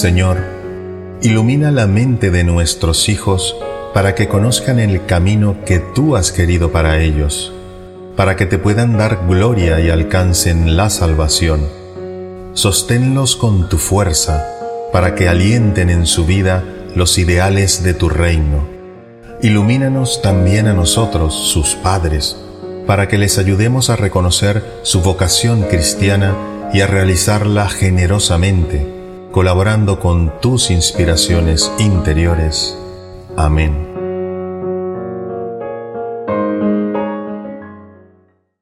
Señor, ilumina la mente de nuestros hijos para que conozcan el camino que tú has querido para ellos, para que te puedan dar gloria y alcancen la salvación. Sosténlos con tu fuerza, para que alienten en su vida los ideales de tu reino. Ilumínanos también a nosotros, sus padres, para que les ayudemos a reconocer su vocación cristiana y a realizarla generosamente, colaborando con tus inspiraciones interiores. Amén.